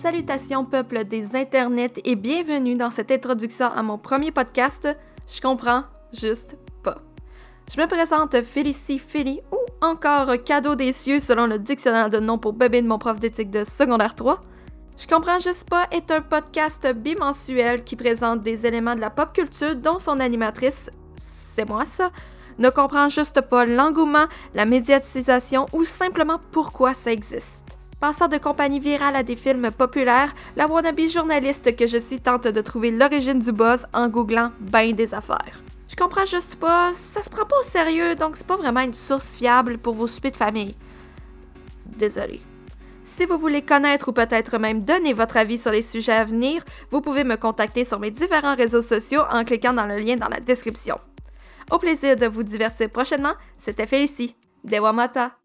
Salutations peuple des internets et bienvenue dans cette introduction à mon premier podcast. Je comprends juste pas. Je me présente Félicie Philly ou encore Cadeau des cieux selon le dictionnaire de nom pour bébé de mon prof d'éthique de secondaire 3. Je comprends juste pas est un podcast bimensuel qui présente des éléments de la pop culture dont son animatrice, c'est moi ça, ne comprend juste pas l'engouement, la médiatisation ou simplement pourquoi ça existe. Passant de compagnie virale à des films populaires, la wannabe journaliste que je suis tente de trouver l'origine du buzz en googlant ben des affaires. Je comprends juste pas, ça se prend pas au sérieux, donc c'est pas vraiment une source fiable pour vos soupers de famille. Désolé. Si vous voulez connaître ou peut-être même donner votre avis sur les sujets à venir, vous pouvez me contacter sur mes différents réseaux sociaux en cliquant dans le lien dans la description. Au plaisir de vous divertir prochainement, c'était Félicie. Dewamata!